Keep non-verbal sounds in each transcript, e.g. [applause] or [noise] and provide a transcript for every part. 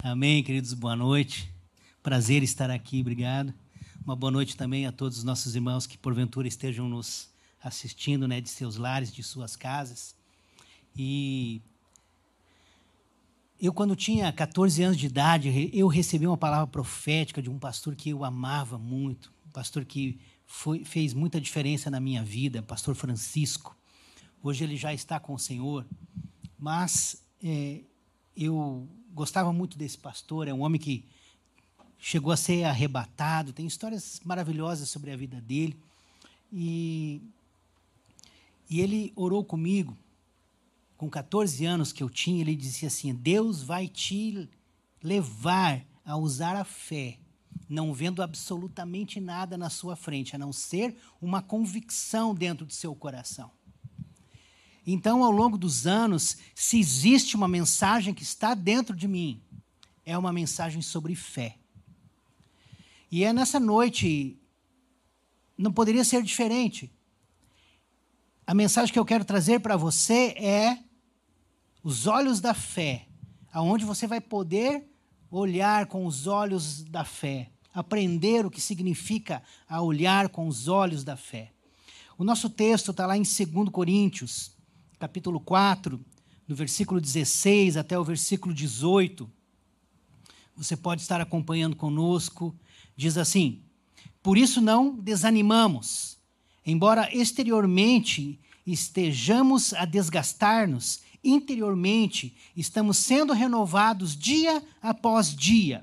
Amém, queridos, boa noite. Prazer estar aqui, obrigado. Uma boa noite também a todos os nossos irmãos que porventura estejam nos assistindo, né, de seus lares, de suas casas. E eu, quando tinha 14 anos de idade, eu recebi uma palavra profética de um pastor que eu amava muito, um pastor que foi, fez muita diferença na minha vida, pastor Francisco. Hoje ele já está com o Senhor, mas é, eu gostava muito desse pastor, é um homem que chegou a ser arrebatado, tem histórias maravilhosas sobre a vida dele. E, e ele orou comigo com 14 anos que eu tinha, ele dizia assim: Deus vai te levar a usar a fé, não vendo absolutamente nada na sua frente, a não ser uma convicção dentro do seu coração. Então, ao longo dos anos, se existe uma mensagem que está dentro de mim, é uma mensagem sobre fé. E é nessa noite, não poderia ser diferente. A mensagem que eu quero trazer para você é os olhos da fé, aonde você vai poder olhar com os olhos da fé, aprender o que significa a olhar com os olhos da fé. O nosso texto está lá em 2 Coríntios, capítulo 4, do versículo 16 até o versículo 18. Você pode estar acompanhando conosco. Diz assim: Por isso não desanimamos, embora exteriormente estejamos a desgastar-nos interiormente estamos sendo renovados dia após dia,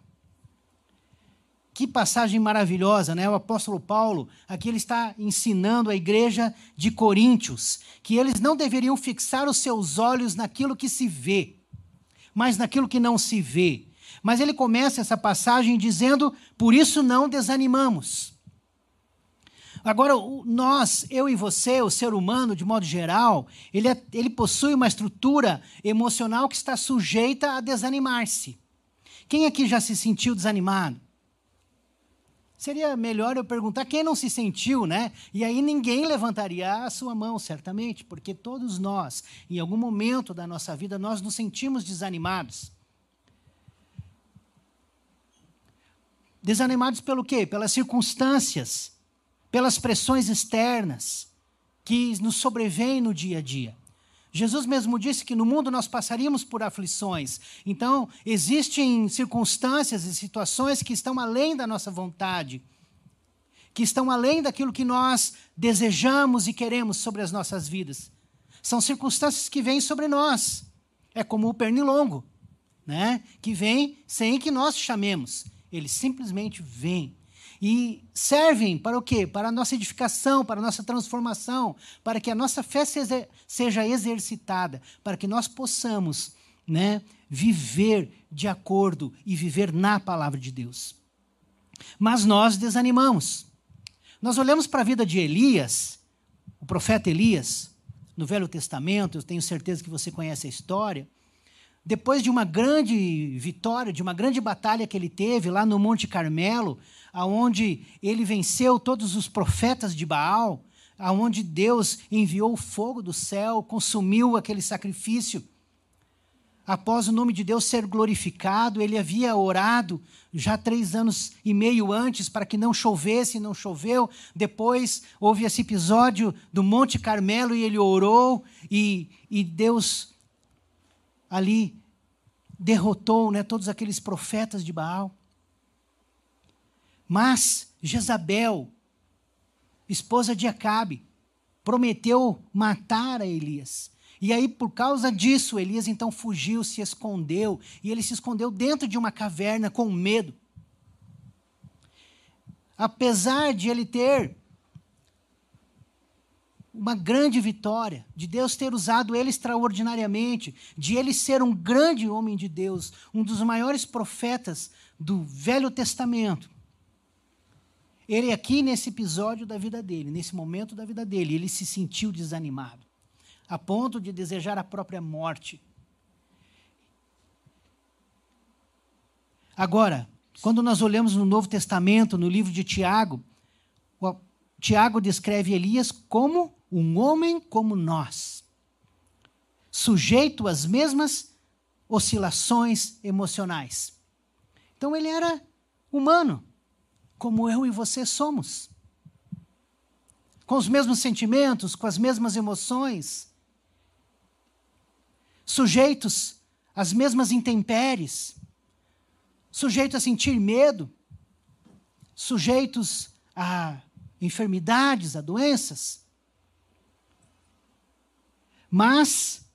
Que passagem maravilhosa, né? O apóstolo Paulo, aqui ele está ensinando a igreja de Coríntios que eles não deveriam fixar os seus olhos naquilo que se vê, mas naquilo que não se vê. Mas ele começa essa passagem dizendo: por isso não desanimamos. Agora, nós, eu e você, o ser humano, de modo geral, ele, é, ele possui uma estrutura emocional que está sujeita a desanimar-se. Quem aqui já se sentiu desanimado? Seria melhor eu perguntar quem não se sentiu, né? E aí ninguém levantaria a sua mão, certamente, porque todos nós, em algum momento da nossa vida, nós nos sentimos desanimados. Desanimados pelo quê? Pelas circunstâncias, pelas pressões externas que nos sobrevêm no dia a dia. Jesus mesmo disse que no mundo nós passaríamos por aflições. Então, existem circunstâncias e situações que estão além da nossa vontade, que estão além daquilo que nós desejamos e queremos sobre as nossas vidas. São circunstâncias que vêm sobre nós. É como o pernilongo, né? que vem sem que nós chamemos. Ele simplesmente vem e servem para o quê? Para a nossa edificação, para a nossa transformação, para que a nossa fé seja exercitada, para que nós possamos né, viver de acordo e viver na palavra de Deus. Mas nós desanimamos. Nós olhamos para a vida de Elias, o profeta Elias, no Velho Testamento, eu tenho certeza que você conhece a história. Depois de uma grande vitória, de uma grande batalha que ele teve lá no Monte Carmelo, aonde ele venceu todos os profetas de Baal, aonde Deus enviou o fogo do céu, consumiu aquele sacrifício. Após o nome de Deus ser glorificado, ele havia orado já três anos e meio antes para que não chovesse, não choveu. Depois houve esse episódio do Monte Carmelo e ele orou e, e Deus ali derrotou né, todos aqueles profetas de Baal. Mas Jezabel, esposa de Acabe, prometeu matar a Elias. E aí, por causa disso, Elias então fugiu, se escondeu, e ele se escondeu dentro de uma caverna com medo. Apesar de ele ter uma grande vitória, de Deus ter usado ele extraordinariamente, de ele ser um grande homem de Deus, um dos maiores profetas do Velho Testamento, Ele aqui nesse episódio da vida dele, nesse momento da vida dele, ele se sentiu desanimado, a ponto de desejar a própria morte. Agora, quando nós olhamos no Novo Testamento, no livro de Tiago, Tiago descreve Elias como um homem como nós, sujeito às mesmas oscilações emocionais. Então ele era humano, como eu e você somos. Com os mesmos sentimentos, com as mesmas emoções, sujeitos às mesmas intempéries, sujeitos a sentir medo, sujeitos a enfermidades, a doenças. Mas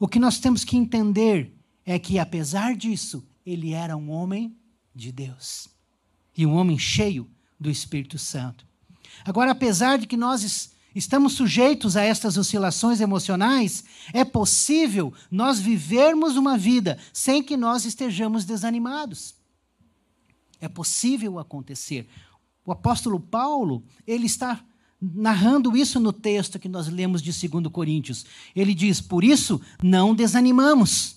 o que nós temos que entender é que, apesar disso, ele era um homem de Deus e um homem cheio do Espírito Santo. Agora, apesar de que nós estamos sujeitos a estas oscilações emocionais, é possível nós vivermos uma vida sem que nós estejamos desanimados. É possível acontecer. O apóstolo Paulo, ele está narrando isso no texto que nós lemos de 2 Coríntios. Ele diz: Por isso não desanimamos.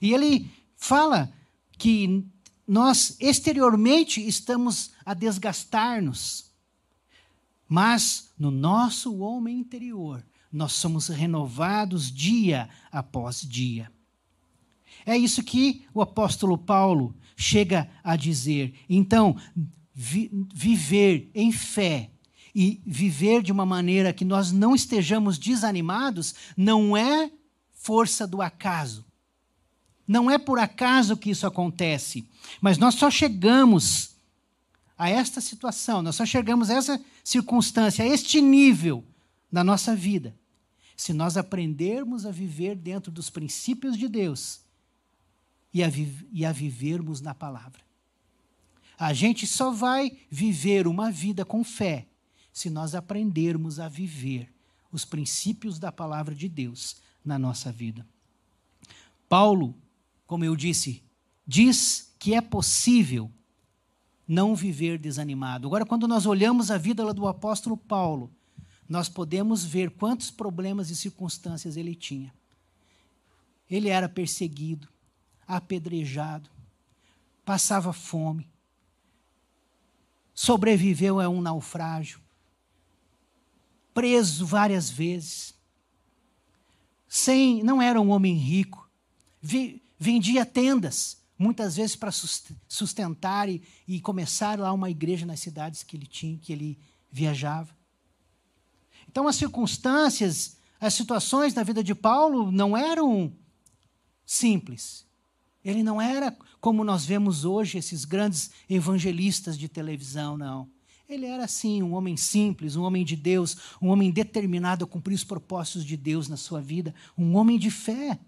E ele fala que nós exteriormente estamos a desgastar-nos, mas no nosso homem interior nós somos renovados dia após dia. É isso que o apóstolo Paulo chega a dizer. Então, vi, viver em fé e viver de uma maneira que nós não estejamos desanimados não é força do acaso. Não é por acaso que isso acontece, mas nós só chegamos a esta situação, nós só chegamos a essa circunstância, a este nível na nossa vida, se nós aprendermos a viver dentro dos princípios de Deus e a, e a vivermos na palavra. A gente só vai viver uma vida com fé se nós aprendermos a viver os princípios da palavra de Deus na nossa vida. Paulo, como eu disse, diz que é possível não viver desanimado. Agora, quando nós olhamos a vida do apóstolo Paulo, nós podemos ver quantos problemas e circunstâncias ele tinha. Ele era perseguido, apedrejado, passava fome, sobreviveu a um naufrágio, preso várias vezes, sem, não era um homem rico, vendia tendas, muitas vezes para sustentar e, e começar lá uma igreja nas cidades que ele tinha, que ele viajava. Então as circunstâncias, as situações da vida de Paulo não eram simples. Ele não era como nós vemos hoje esses grandes evangelistas de televisão, não. Ele era assim, um homem simples, um homem de Deus, um homem determinado a cumprir os propósitos de Deus na sua vida, um homem de fé.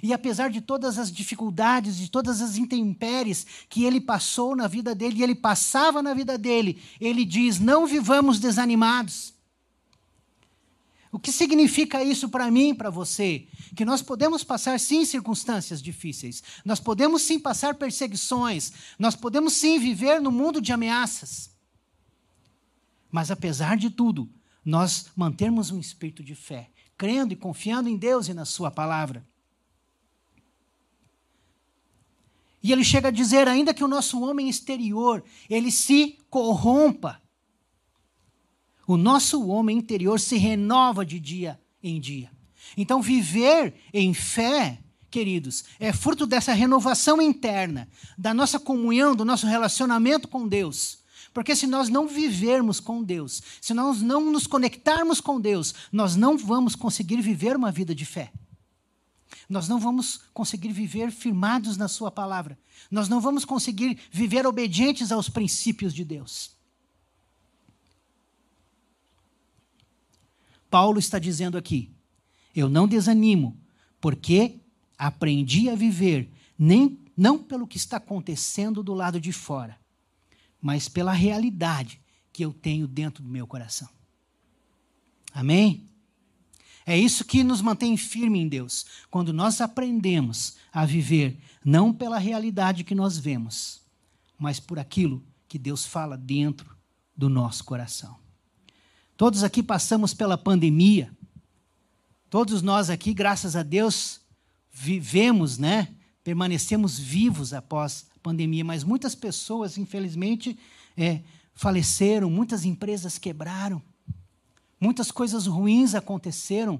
E apesar de todas as dificuldades, de todas as intempéries que ele passou na vida dele, e ele passava na vida dele, ele diz: não vivamos desanimados. O que significa isso para mim, para você? Que nós podemos passar sim circunstâncias difíceis, nós podemos sim passar perseguições, nós podemos sim viver no mundo de ameaças. Mas apesar de tudo, nós mantermos um espírito de fé, crendo e confiando em Deus e na Sua palavra. E ele chega a dizer ainda que o nosso homem exterior, ele se corrompa o nosso homem interior se renova de dia em dia. Então, viver em fé, queridos, é fruto dessa renovação interna, da nossa comunhão, do nosso relacionamento com Deus. Porque se nós não vivermos com Deus, se nós não nos conectarmos com Deus, nós não vamos conseguir viver uma vida de fé. Nós não vamos conseguir viver firmados na Sua palavra. Nós não vamos conseguir viver obedientes aos princípios de Deus. Paulo está dizendo aqui: eu não desanimo, porque aprendi a viver nem não pelo que está acontecendo do lado de fora, mas pela realidade que eu tenho dentro do meu coração. Amém? É isso que nos mantém firme em Deus, quando nós aprendemos a viver não pela realidade que nós vemos, mas por aquilo que Deus fala dentro do nosso coração. Todos aqui passamos pela pandemia. Todos nós aqui, graças a Deus, vivemos, né? Permanecemos vivos após a pandemia, mas muitas pessoas, infelizmente, é, faleceram, muitas empresas quebraram, muitas coisas ruins aconteceram.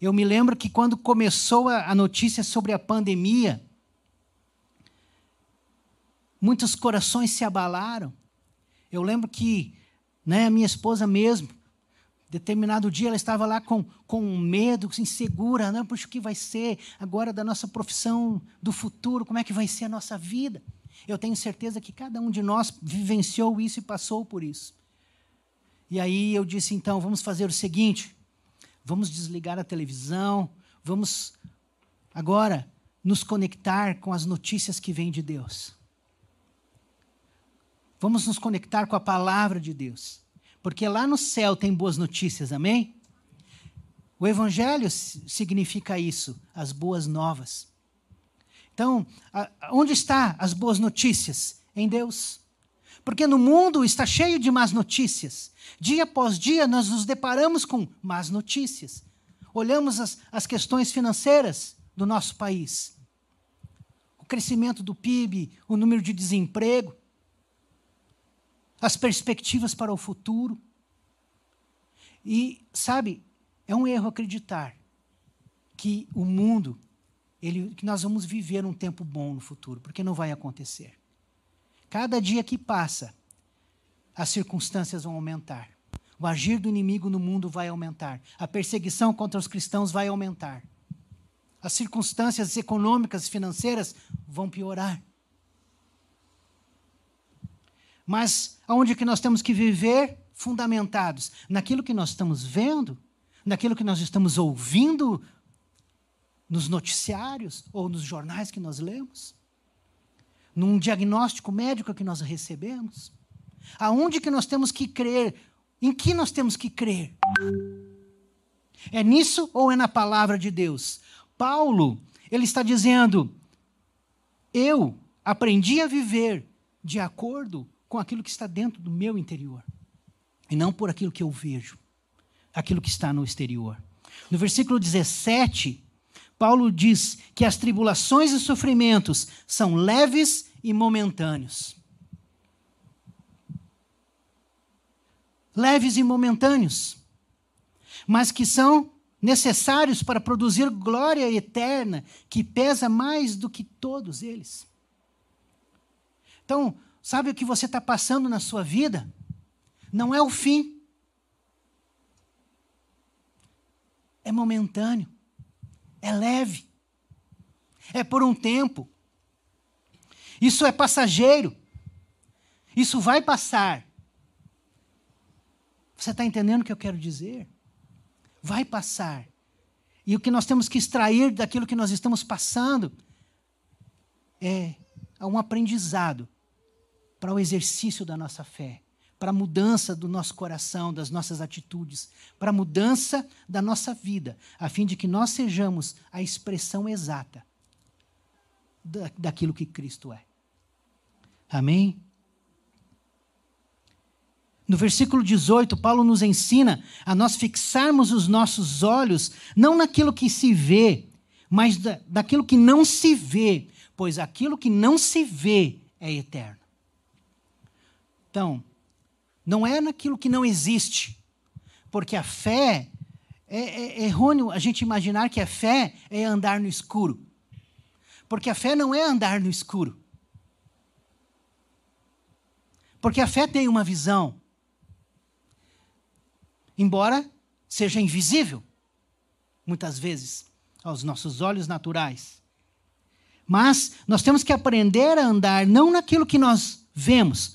Eu me lembro que quando começou a, notícia sobre a pandemia, muitos corações se abalaram. Eu lembro que né, a minha esposa mesmo, determinado dia ela estava lá com, com medo, insegura, não, puxa, o que vai ser agora da nossa profissão, do futuro, como é que vai ser a nossa vida? Eu tenho certeza que cada um de nós vivenciou isso e passou por isso. E aí eu disse, então, vamos fazer o seguinte: vamos desligar a televisão, vamos agora nos conectar com as notícias que vêm de Deus. Vamos nos conectar com a palavra de Deus. Porque lá no céu tem boas notícias, amém? O Evangelho significa isso, as boas novas. Então, onde está as boas notícias? Em Deus. Porque no mundo está cheio de más notícias. Dia após dia nós nos deparamos com más notícias. Olhamos as, as questões financeiras do nosso país. O crescimento do PIB, o número de desemprego, as perspectivas para o futuro. E, sabe, é um erro acreditar que o mundo ele, que nós vamos viver um tempo bom no futuro, porque não vai acontecer. Cada dia que passa, as circunstâncias vão aumentar. O agir do inimigo no mundo vai aumentar. A perseguição contra os cristãos vai aumentar. As circunstâncias econômicas e financeiras vão piorar. Mas aonde que nós temos que viver fundamentados? Naquilo que nós estamos vendo, naquilo que nós estamos ouvindo nos noticiários ou nos jornais que nós lemos? Num diagnóstico médico que nós recebemos? Aonde que nós temos que crer? Em que nós temos que crer? É nisso ou é na palavra de Deus? Paulo, ele está dizendo: eu aprendi a viver de acordo com aquilo que está dentro do meu interior, e não por aquilo que eu vejo, aquilo que está no exterior. No versículo 17, Paulo diz que as tribulações e sofrimentos são leves e momentâneos. Leves e momentâneos, mas que são necessários para produzir glória eterna que pesa mais do que todos eles. Então, sabe o que você está passando na sua vida? Não é o fim, é momentâneo é leve, é por um tempo. Isso é passageiro. Isso vai passar. Você está entendendo o que eu quero dizer? Vai passar. E o que nós temos que extrair daquilo que nós estamos passando é um aprendizado para o exercício da nossa fé para a mudança do nosso coração, das nossas atitudes, para a mudança da nossa vida, a fim de que nós sejamos a expressão exata da, daquilo que Cristo é. Amém? No versículo 18, Paulo nos ensina a nós fixarmos os nossos olhos não naquilo que se vê, mas da, daquilo que não se vê, pois aquilo que não se vê é eterno. Então, não é naquilo que não existe. Porque a fé é, é, é errôneo a gente imaginar que a fé é andar no escuro. Porque a fé não é andar no escuro. Porque a fé tem uma visão. Embora seja invisível, muitas vezes, aos nossos olhos naturais. Mas nós temos que aprender a andar não naquilo que nós vemos,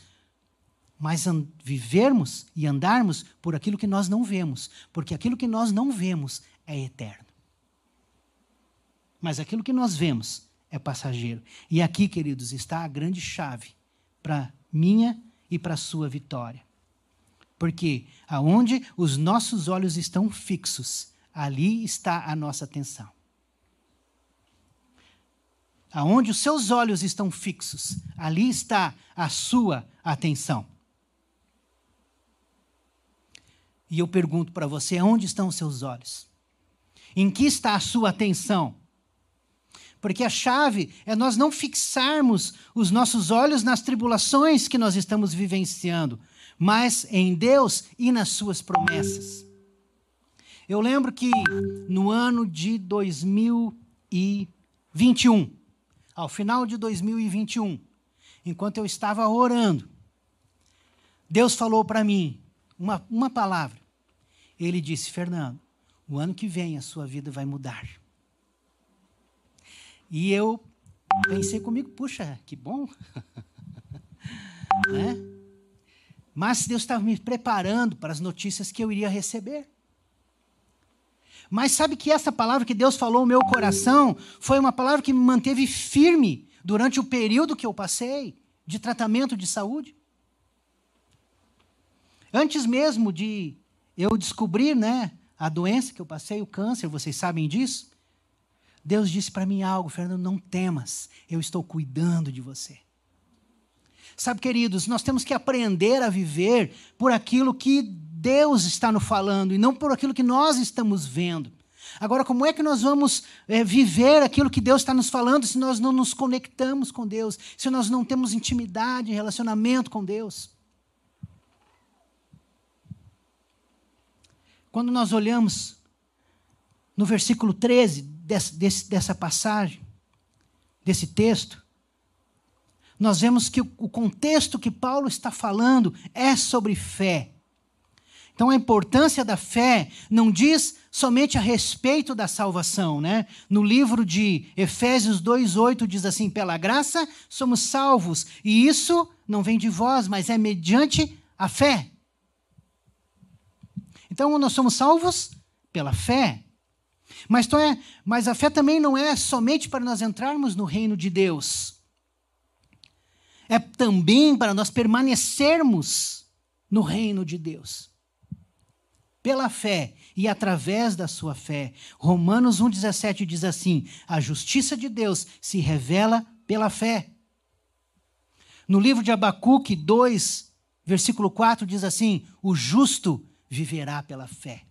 mas vivermos e andarmos por aquilo que nós não vemos, porque aquilo que nós não vemos é eterno. Mas aquilo que nós vemos é passageiro. E aqui, queridos, está a grande chave para minha e para sua vitória. Porque aonde os nossos olhos estão fixos, ali está a nossa atenção. Aonde os seus olhos estão fixos, ali está a sua atenção. E eu pergunto para você: onde estão os seus olhos? Em que está a sua atenção? Porque a chave é nós não fixarmos os nossos olhos nas tribulações que nós estamos vivenciando, mas em Deus e nas suas promessas. Eu lembro que no ano de 2021, ao final de 2021, enquanto eu estava orando, Deus falou para mim uma, uma palavra. Ele disse: Fernando, o ano que vem a sua vida vai mudar. E eu pensei comigo: puxa, que bom. [laughs] né? Mas Deus estava me preparando para as notícias que eu iria receber. Mas sabe que essa palavra que Deus falou no meu coração foi uma palavra que me manteve firme durante o período que eu passei de tratamento de saúde? Antes mesmo de eu descobrir, né, a doença que eu passei, o câncer, vocês sabem disso? Deus disse para mim algo, Fernando, não temas, eu estou cuidando de você. Sabe, queridos, nós temos que aprender a viver por aquilo que Deus está nos falando e não por aquilo que nós estamos vendo. Agora, como é que nós vamos é, viver aquilo que Deus está nos falando se nós não nos conectamos com Deus, se nós não temos intimidade, relacionamento com Deus? Quando nós olhamos no versículo 13 desse, desse, dessa passagem, desse texto, nós vemos que o contexto que Paulo está falando é sobre fé. Então a importância da fé não diz somente a respeito da salvação, né? No livro de Efésios 2:8 diz assim: "Pela graça somos salvos, e isso não vem de vós, mas é mediante a fé." Então nós somos salvos pela fé. Mas, então é, mas a fé também não é somente para nós entrarmos no reino de Deus. É também para nós permanecermos no reino de Deus pela fé e através da sua fé. Romanos 1,17 diz assim: a justiça de Deus se revela pela fé. No livro de Abacuque 2, versículo 4, diz assim: o justo viverá pela fé.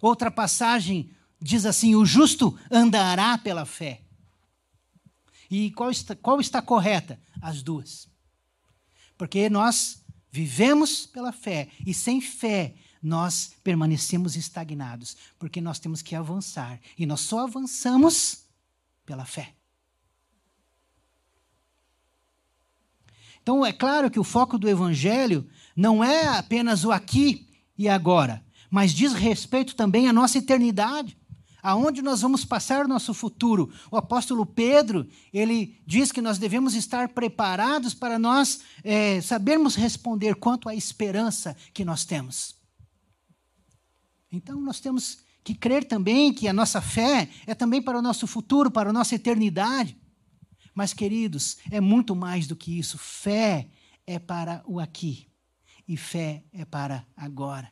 Outra passagem diz assim: o justo andará pela fé. E qual está, qual está correta? As duas. Porque nós vivemos pela fé, e sem fé nós permanecemos estagnados, porque nós temos que avançar. E nós só avançamos pela fé. Então, é claro que o foco do Evangelho não é apenas o aqui e agora, mas diz respeito também à nossa eternidade aonde nós vamos passar o nosso futuro. O apóstolo Pedro, ele diz que nós devemos estar preparados para nós é, sabermos responder quanto à esperança que nós temos. Então nós temos que crer também que a nossa fé é também para o nosso futuro, para a nossa eternidade. Mas, queridos, é muito mais do que isso. Fé é para o aqui e fé é para agora.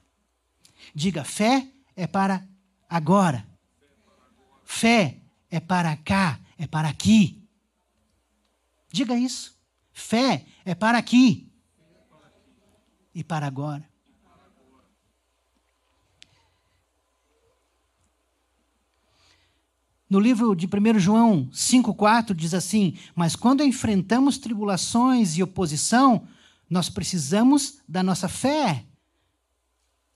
Diga, fé é para agora. Fé é para cá, é para aqui. Diga isso. Fé é para aqui e para agora. No livro de 1 João 5,4 diz assim: Mas quando enfrentamos tribulações e oposição, nós precisamos da nossa fé.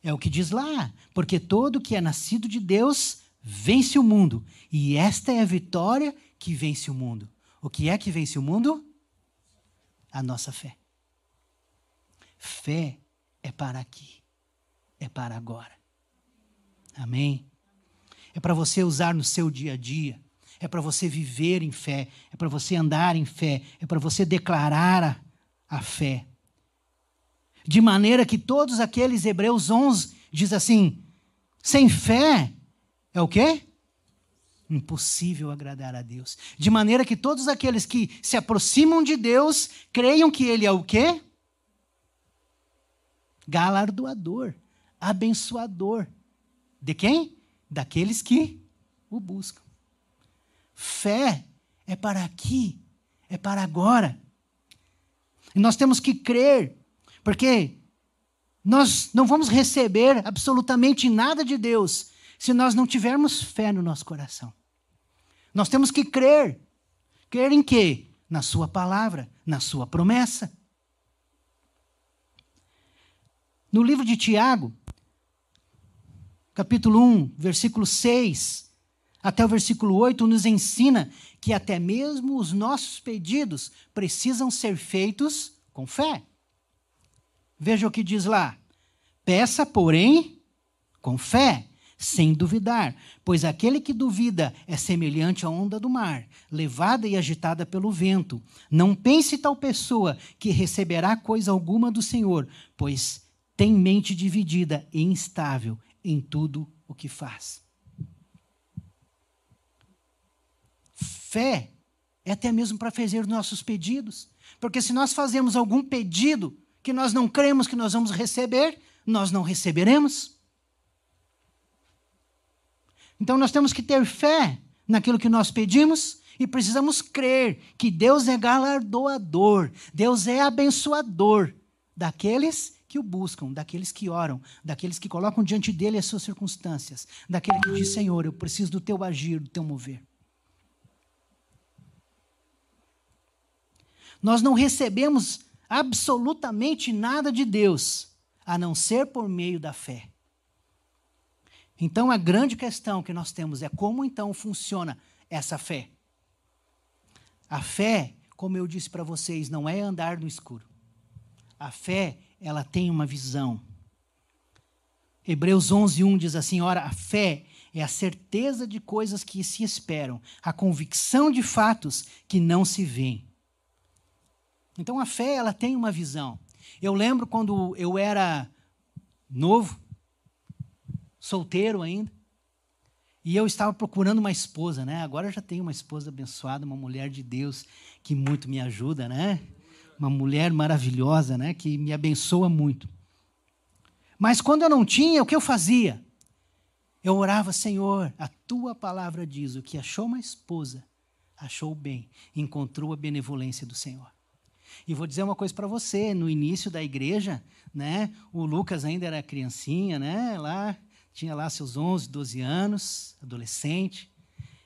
É o que diz lá, porque todo que é nascido de Deus vence o mundo, e esta é a vitória que vence o mundo. O que é que vence o mundo? A nossa fé. Fé é para aqui, é para agora. Amém? é para você usar no seu dia a dia, é para você viver em fé, é para você andar em fé, é para você declarar a, a fé. De maneira que todos aqueles, Hebreus 11, diz assim: sem fé é o quê? Impossível agradar a Deus. De maneira que todos aqueles que se aproximam de Deus creiam que Ele é o quê? Galardoador, abençoador. De quem? daqueles que o buscam. Fé é para aqui, é para agora. E nós temos que crer, porque nós não vamos receber absolutamente nada de Deus se nós não tivermos fé no nosso coração. Nós temos que crer. Crer em quê? Na Sua palavra, na Sua promessa. No livro de Tiago, capítulo 1, versículo 6 até o versículo 8, nos ensina que até mesmo os nossos pedidos precisam ser feitos com fé. Veja o que diz lá. Peça, porém, com fé, sem duvidar, pois aquele que duvida é semelhante à onda do mar, levada e agitada pelo vento. Não pense tal pessoa que receberá coisa alguma do Senhor, pois tem mente dividida e instável em tudo o que faz. Fé é até mesmo para fazer os nossos pedidos, porque se nós fazemos algum pedido que nós não cremos que nós vamos receber, nós não receberemos. Então nós temos que ter fé naquilo que nós pedimos e precisamos crer que Deus é galardoador, Deus é abençoador daqueles que o buscam, daqueles que oram, daqueles que colocam diante dele as suas circunstâncias, daquele que diz: Senhor, eu preciso do teu agir, do teu mover. Nós não recebemos absolutamente nada de Deus a não ser por meio da fé. Então a grande questão que nós temos é como então funciona essa fé. A fé, como eu disse para vocês, não é andar no escuro. A fé, ela tem uma visão. Hebreus 11:1 diz assim: "Ora, a fé é a certeza de coisas que se esperam, a convicção de fatos que não se veem." Então a fé, ela tem uma visão. Eu lembro quando eu era novo, solteiro ainda, e eu estava procurando uma esposa, né? Agora eu já tenho uma esposa abençoada, uma mulher de Deus que muito me ajuda, né? Uma mulher maravilhosa, né? Que me abençoa muito. Mas quando eu não tinha, o que eu fazia? Eu orava, Senhor, a tua palavra diz: o que achou uma esposa, achou bem, encontrou a benevolência do Senhor. E vou dizer uma coisa para você, no início da igreja, né, o Lucas ainda era criancinha, né, lá tinha lá seus 11, 12 anos, adolescente.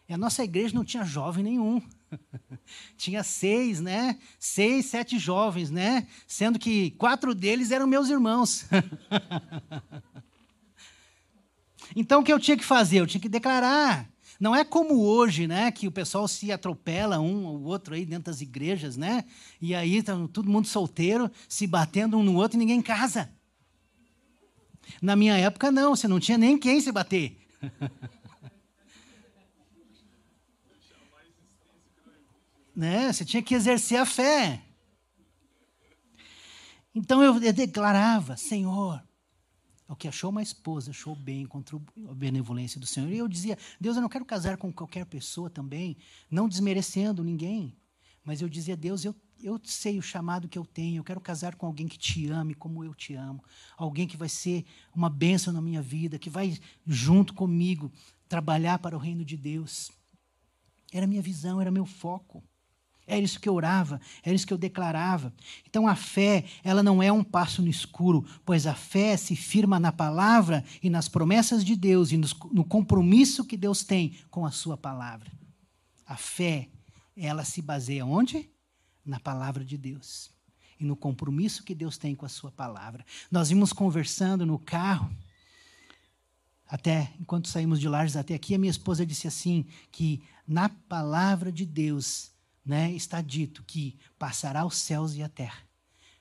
E a nossa igreja não tinha jovem nenhum. [laughs] tinha seis, né? Seis, sete jovens, né? Sendo que quatro deles eram meus irmãos. [laughs] então o que eu tinha que fazer? Eu tinha que declarar não é como hoje, né, que o pessoal se atropela um ou outro aí dentro das igrejas, né? E aí tá todo mundo solteiro, se batendo um no outro e ninguém casa. Na minha época não, você não tinha nem quem se bater. [laughs] né? Você tinha que exercer a fé. Então eu declarava, Senhor, o que achou uma esposa, achou bem, encontrou a benevolência do Senhor. E eu dizia, Deus, eu não quero casar com qualquer pessoa também, não desmerecendo ninguém. Mas eu dizia, Deus, eu, eu sei o chamado que eu tenho, eu quero casar com alguém que te ame como eu te amo. Alguém que vai ser uma bênção na minha vida, que vai junto comigo trabalhar para o reino de Deus. Era minha visão, era meu foco. Era isso que eu orava, era isso que eu declarava. Então a fé, ela não é um passo no escuro, pois a fé se firma na palavra e nas promessas de Deus e no compromisso que Deus tem com a sua palavra. A fé, ela se baseia onde? Na palavra de Deus e no compromisso que Deus tem com a sua palavra. Nós vimos conversando no carro, até enquanto saímos de Lages até aqui, a minha esposa disse assim que na palavra de Deus né, está dito que passará os céus e a terra,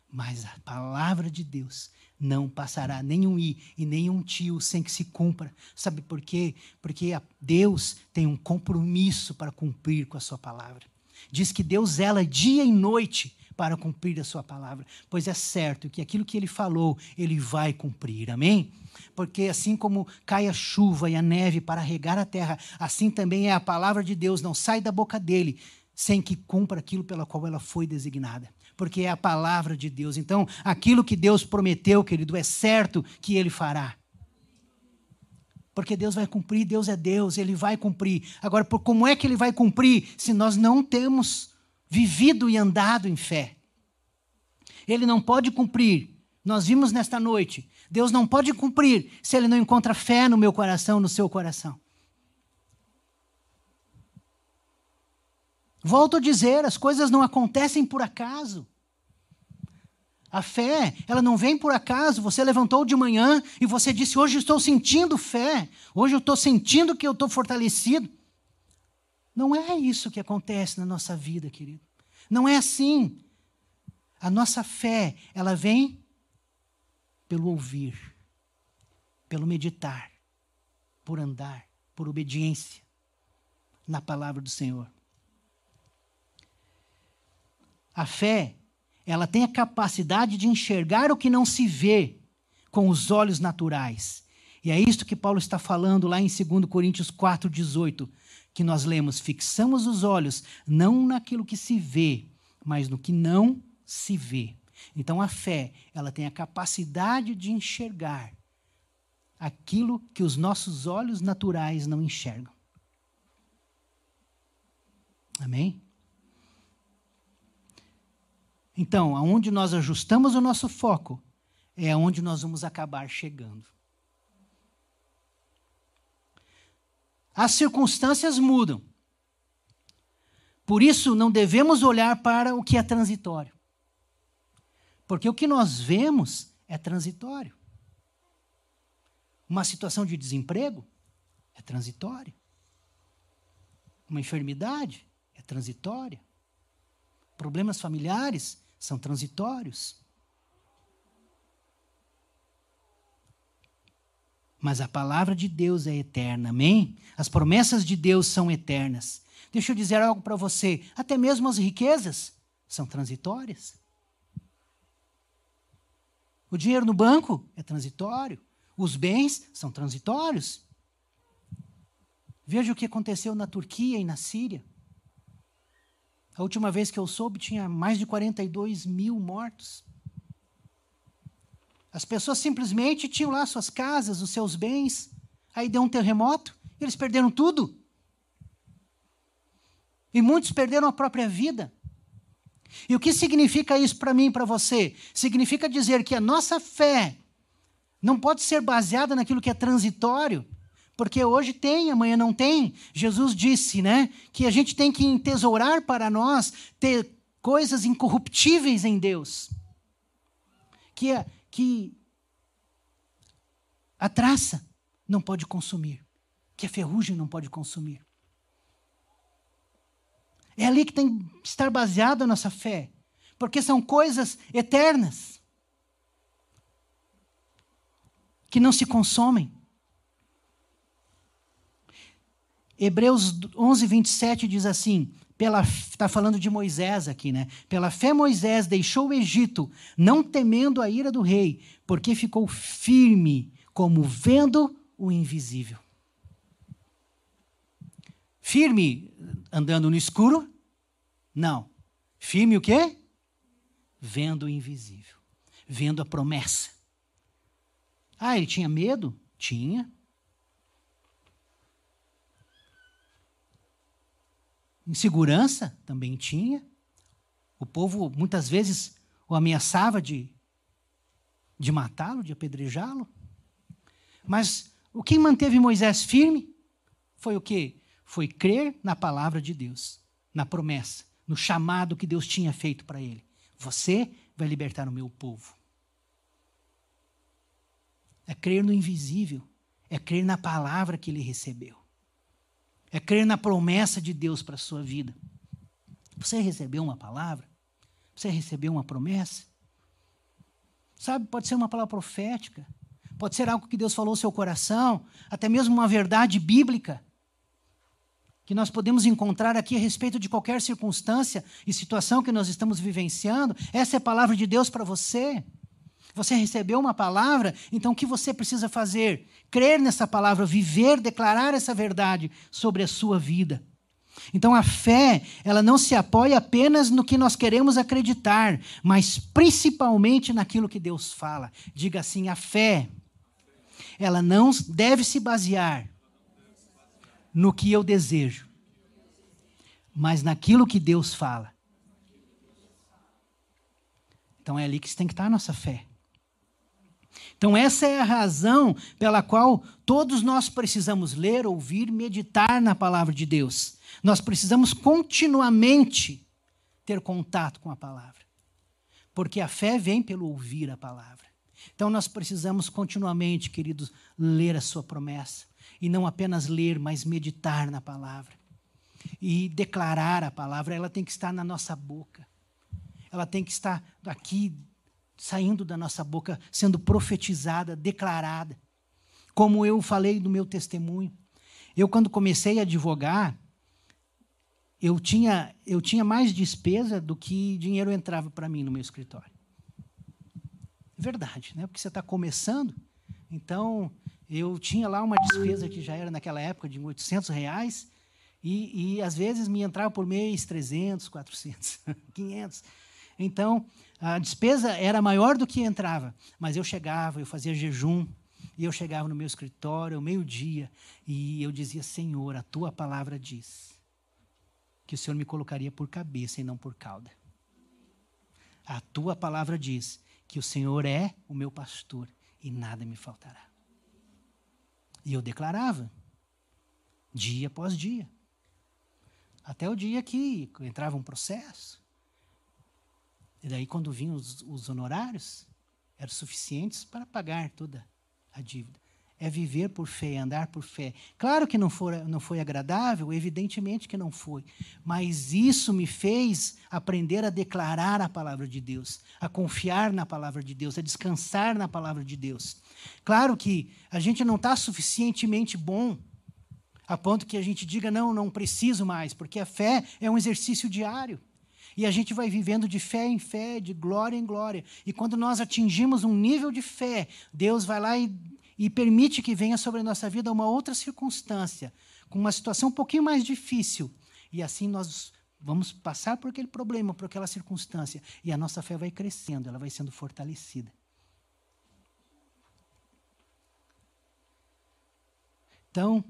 mas a palavra de Deus não passará nenhum i e nenhum tio sem que se cumpra. Sabe por quê? Porque Deus tem um compromisso para cumprir com a sua palavra. Diz que Deus zela dia e noite para cumprir a sua palavra, pois é certo que aquilo que ele falou, ele vai cumprir. Amém? Porque assim como cai a chuva e a neve para regar a terra, assim também é a palavra de Deus, não sai da boca dele sem que cumpra aquilo pela qual ela foi designada. Porque é a palavra de Deus. Então, aquilo que Deus prometeu, querido, é certo que ele fará. Porque Deus vai cumprir, Deus é Deus, ele vai cumprir. Agora, como é que ele vai cumprir se nós não temos vivido e andado em fé? Ele não pode cumprir. Nós vimos nesta noite. Deus não pode cumprir se ele não encontra fé no meu coração, no seu coração. Volto a dizer, as coisas não acontecem por acaso. A fé, ela não vem por acaso. Você levantou de manhã e você disse: Hoje estou sentindo fé. Hoje eu estou sentindo que eu estou fortalecido. Não é isso que acontece na nossa vida, querido. Não é assim. A nossa fé, ela vem pelo ouvir, pelo meditar, por andar, por obediência na palavra do Senhor. A fé ela tem a capacidade de enxergar o que não se vê com os olhos naturais. E é isto que Paulo está falando lá em 2 Coríntios 4,18, que nós lemos: fixamos os olhos não naquilo que se vê, mas no que não se vê. Então a fé, ela tem a capacidade de enxergar aquilo que os nossos olhos naturais não enxergam. Amém? Então, aonde nós ajustamos o nosso foco, é aonde nós vamos acabar chegando. As circunstâncias mudam. Por isso, não devemos olhar para o que é transitório. Porque o que nós vemos é transitório. Uma situação de desemprego é transitória. Uma enfermidade é transitória. Problemas familiares são transitórios. Mas a palavra de Deus é eterna, amém? As promessas de Deus são eternas. Deixa eu dizer algo para você: até mesmo as riquezas são transitórias. O dinheiro no banco é transitório. Os bens são transitórios. Veja o que aconteceu na Turquia e na Síria. A última vez que eu soube, tinha mais de 42 mil mortos. As pessoas simplesmente tinham lá suas casas, os seus bens. Aí deu um terremoto, eles perderam tudo. E muitos perderam a própria vida. E o que significa isso para mim e para você? Significa dizer que a nossa fé não pode ser baseada naquilo que é transitório, porque hoje tem, amanhã não tem. Jesus disse, né, que a gente tem que entesourar para nós ter coisas incorruptíveis em Deus. Que a, que a traça não pode consumir, que a ferrugem não pode consumir. É ali que tem que estar baseada a nossa fé, porque são coisas eternas que não se consomem. Hebreus 11, 27 diz assim: está falando de Moisés aqui, né? Pela fé Moisés deixou o Egito, não temendo a ira do rei, porque ficou firme, como vendo o invisível. Firme andando no escuro? Não. Firme o quê? Vendo o invisível, vendo a promessa. Ah, ele tinha medo? Tinha. Insegurança também tinha. O povo muitas vezes o ameaçava de, de matá-lo, de apedrejá-lo. Mas o que manteve Moisés firme foi o que? Foi crer na palavra de Deus, na promessa, no chamado que Deus tinha feito para ele. Você vai libertar o meu povo. É crer no invisível, é crer na palavra que ele recebeu. É crer na promessa de Deus para a sua vida. Você recebeu uma palavra? Você recebeu uma promessa? Sabe, pode ser uma palavra profética, pode ser algo que Deus falou no seu coração, até mesmo uma verdade bíblica que nós podemos encontrar aqui a respeito de qualquer circunstância e situação que nós estamos vivenciando. Essa é a palavra de Deus para você. Você recebeu uma palavra, então o que você precisa fazer? Crer nessa palavra, viver, declarar essa verdade sobre a sua vida. Então a fé, ela não se apoia apenas no que nós queremos acreditar, mas principalmente naquilo que Deus fala. Diga assim: a fé, ela não deve se basear no que eu desejo, mas naquilo que Deus fala. Então é ali que tem que estar a nossa fé. Então, essa é a razão pela qual todos nós precisamos ler, ouvir, meditar na palavra de Deus. Nós precisamos continuamente ter contato com a palavra. Porque a fé vem pelo ouvir a palavra. Então, nós precisamos continuamente, queridos, ler a sua promessa. E não apenas ler, mas meditar na palavra. E declarar a palavra, ela tem que estar na nossa boca. Ela tem que estar aqui saindo da nossa boca, sendo profetizada, declarada. Como eu falei no meu testemunho. Eu, quando comecei a advogar, eu tinha, eu tinha mais despesa do que dinheiro entrava para mim no meu escritório. Verdade, né? Porque você está começando. Então, eu tinha lá uma despesa que já era naquela época de 800 reais. E, e às vezes me entrava por mês 300, 400, 500. Então, a despesa era maior do que entrava, mas eu chegava, eu fazia jejum, e eu chegava no meu escritório, ao meio-dia, e eu dizia: Senhor, a tua palavra diz que o Senhor me colocaria por cabeça e não por cauda. A tua palavra diz que o Senhor é o meu pastor e nada me faltará. E eu declarava, dia após dia. Até o dia que entrava um processo, e daí, quando vinham os, os honorários, eram suficientes para pagar toda a dívida. É viver por fé, é andar por fé. Claro que não, for, não foi agradável, evidentemente que não foi. Mas isso me fez aprender a declarar a palavra de Deus, a confiar na palavra de Deus, a descansar na palavra de Deus. Claro que a gente não está suficientemente bom a ponto que a gente diga, não, não preciso mais, porque a fé é um exercício diário. E a gente vai vivendo de fé em fé, de glória em glória. E quando nós atingimos um nível de fé, Deus vai lá e, e permite que venha sobre a nossa vida uma outra circunstância, com uma situação um pouquinho mais difícil. E assim nós vamos passar por aquele problema, por aquela circunstância. E a nossa fé vai crescendo, ela vai sendo fortalecida. Então,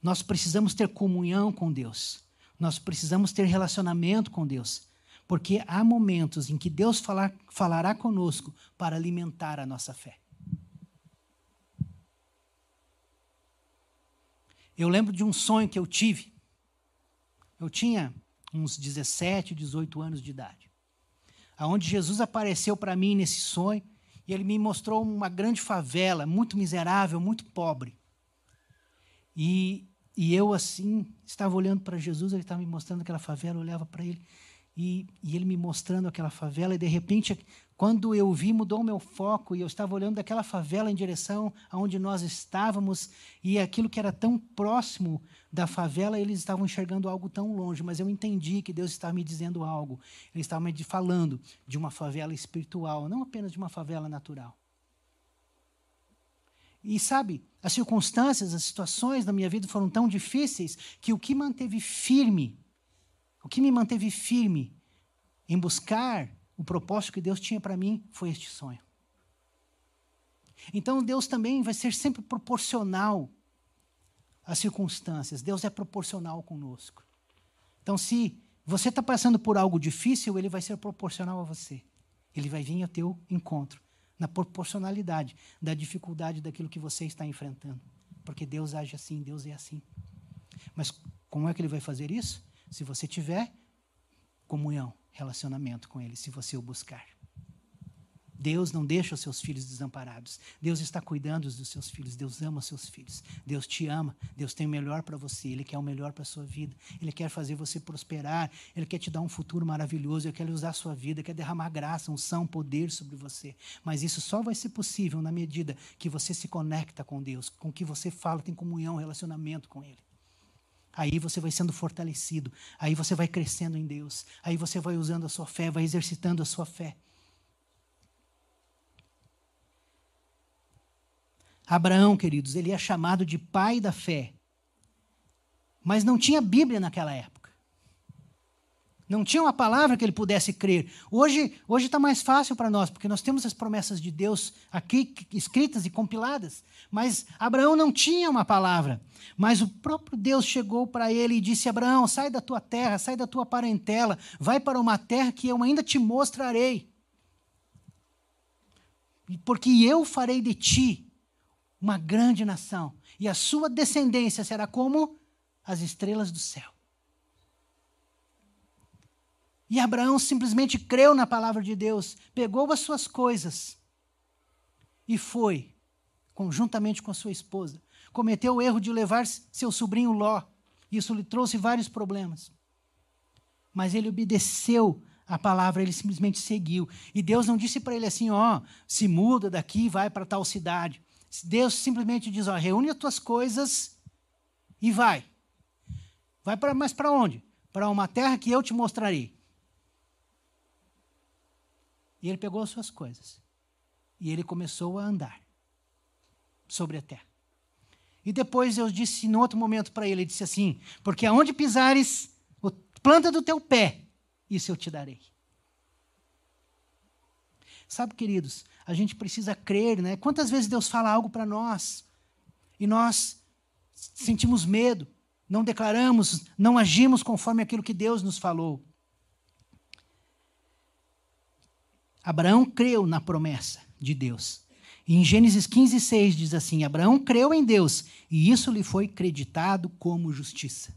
nós precisamos ter comunhão com Deus. Nós precisamos ter relacionamento com Deus. Porque há momentos em que Deus falar, falará conosco para alimentar a nossa fé. Eu lembro de um sonho que eu tive. Eu tinha uns 17, 18 anos de idade. Aonde Jesus apareceu para mim nesse sonho e ele me mostrou uma grande favela, muito miserável, muito pobre. E, e eu, assim, estava olhando para Jesus, ele estava me mostrando aquela favela, eu olhava para ele e, e, ele me mostrando aquela favela, e de repente, quando eu vi, mudou o meu foco, e eu estava olhando daquela favela em direção aonde nós estávamos, e aquilo que era tão próximo da favela, eles estavam enxergando algo tão longe, mas eu entendi que Deus estava me dizendo algo. Ele estava me falando de uma favela espiritual, não apenas de uma favela natural. E sabe, as circunstâncias, as situações da minha vida foram tão difíceis que o que manteve firme o que me manteve firme em buscar o propósito que Deus tinha para mim foi este sonho. Então Deus também vai ser sempre proporcional às circunstâncias. Deus é proporcional conosco. Então, se você está passando por algo difícil, ele vai ser proporcional a você. Ele vai vir ao teu encontro, na proporcionalidade da dificuldade daquilo que você está enfrentando. Porque Deus age assim, Deus é assim. Mas como é que ele vai fazer isso? Se você tiver comunhão, relacionamento com Ele, se você o buscar. Deus não deixa os seus filhos desamparados. Deus está cuidando dos seus filhos. Deus ama os seus filhos. Deus te ama. Deus tem o melhor para você. Ele quer o melhor para a sua vida. Ele quer fazer você prosperar. Ele quer te dar um futuro maravilhoso. Ele quer usar a sua vida. Ele quer derramar graça, unção, poder sobre você. Mas isso só vai ser possível na medida que você se conecta com Deus, com que você fala, tem comunhão, relacionamento com Ele. Aí você vai sendo fortalecido, aí você vai crescendo em Deus, aí você vai usando a sua fé, vai exercitando a sua fé. Abraão, queridos, ele é chamado de pai da fé. Mas não tinha Bíblia naquela época. Não tinha uma palavra que ele pudesse crer. Hoje hoje está mais fácil para nós, porque nós temos as promessas de Deus aqui escritas e compiladas. Mas Abraão não tinha uma palavra. Mas o próprio Deus chegou para ele e disse: Abraão, sai da tua terra, sai da tua parentela, vai para uma terra que eu ainda te mostrarei. Porque eu farei de ti uma grande nação, e a sua descendência será como as estrelas do céu. E Abraão simplesmente creu na palavra de Deus, pegou as suas coisas e foi, conjuntamente com a sua esposa. Cometeu o erro de levar seu sobrinho Ló. Isso lhe trouxe vários problemas. Mas ele obedeceu a palavra, ele simplesmente seguiu. E Deus não disse para ele assim: ó, se muda daqui, vai para tal cidade. Deus simplesmente diz: ó, reúne as tuas coisas e vai. Vai para, mas para onde? Para uma terra que eu te mostrarei. E ele pegou as suas coisas. E ele começou a andar sobre a terra. E depois eu disse, em outro momento para ele, ele disse assim: Porque aonde pisares, planta do teu pé, isso eu te darei. Sabe, queridos, a gente precisa crer, né? Quantas vezes Deus fala algo para nós e nós sentimos medo, não declaramos, não agimos conforme aquilo que Deus nos falou. Abraão creu na promessa de Deus. E em Gênesis 15, 6 diz assim: Abraão creu em Deus e isso lhe foi creditado como justiça.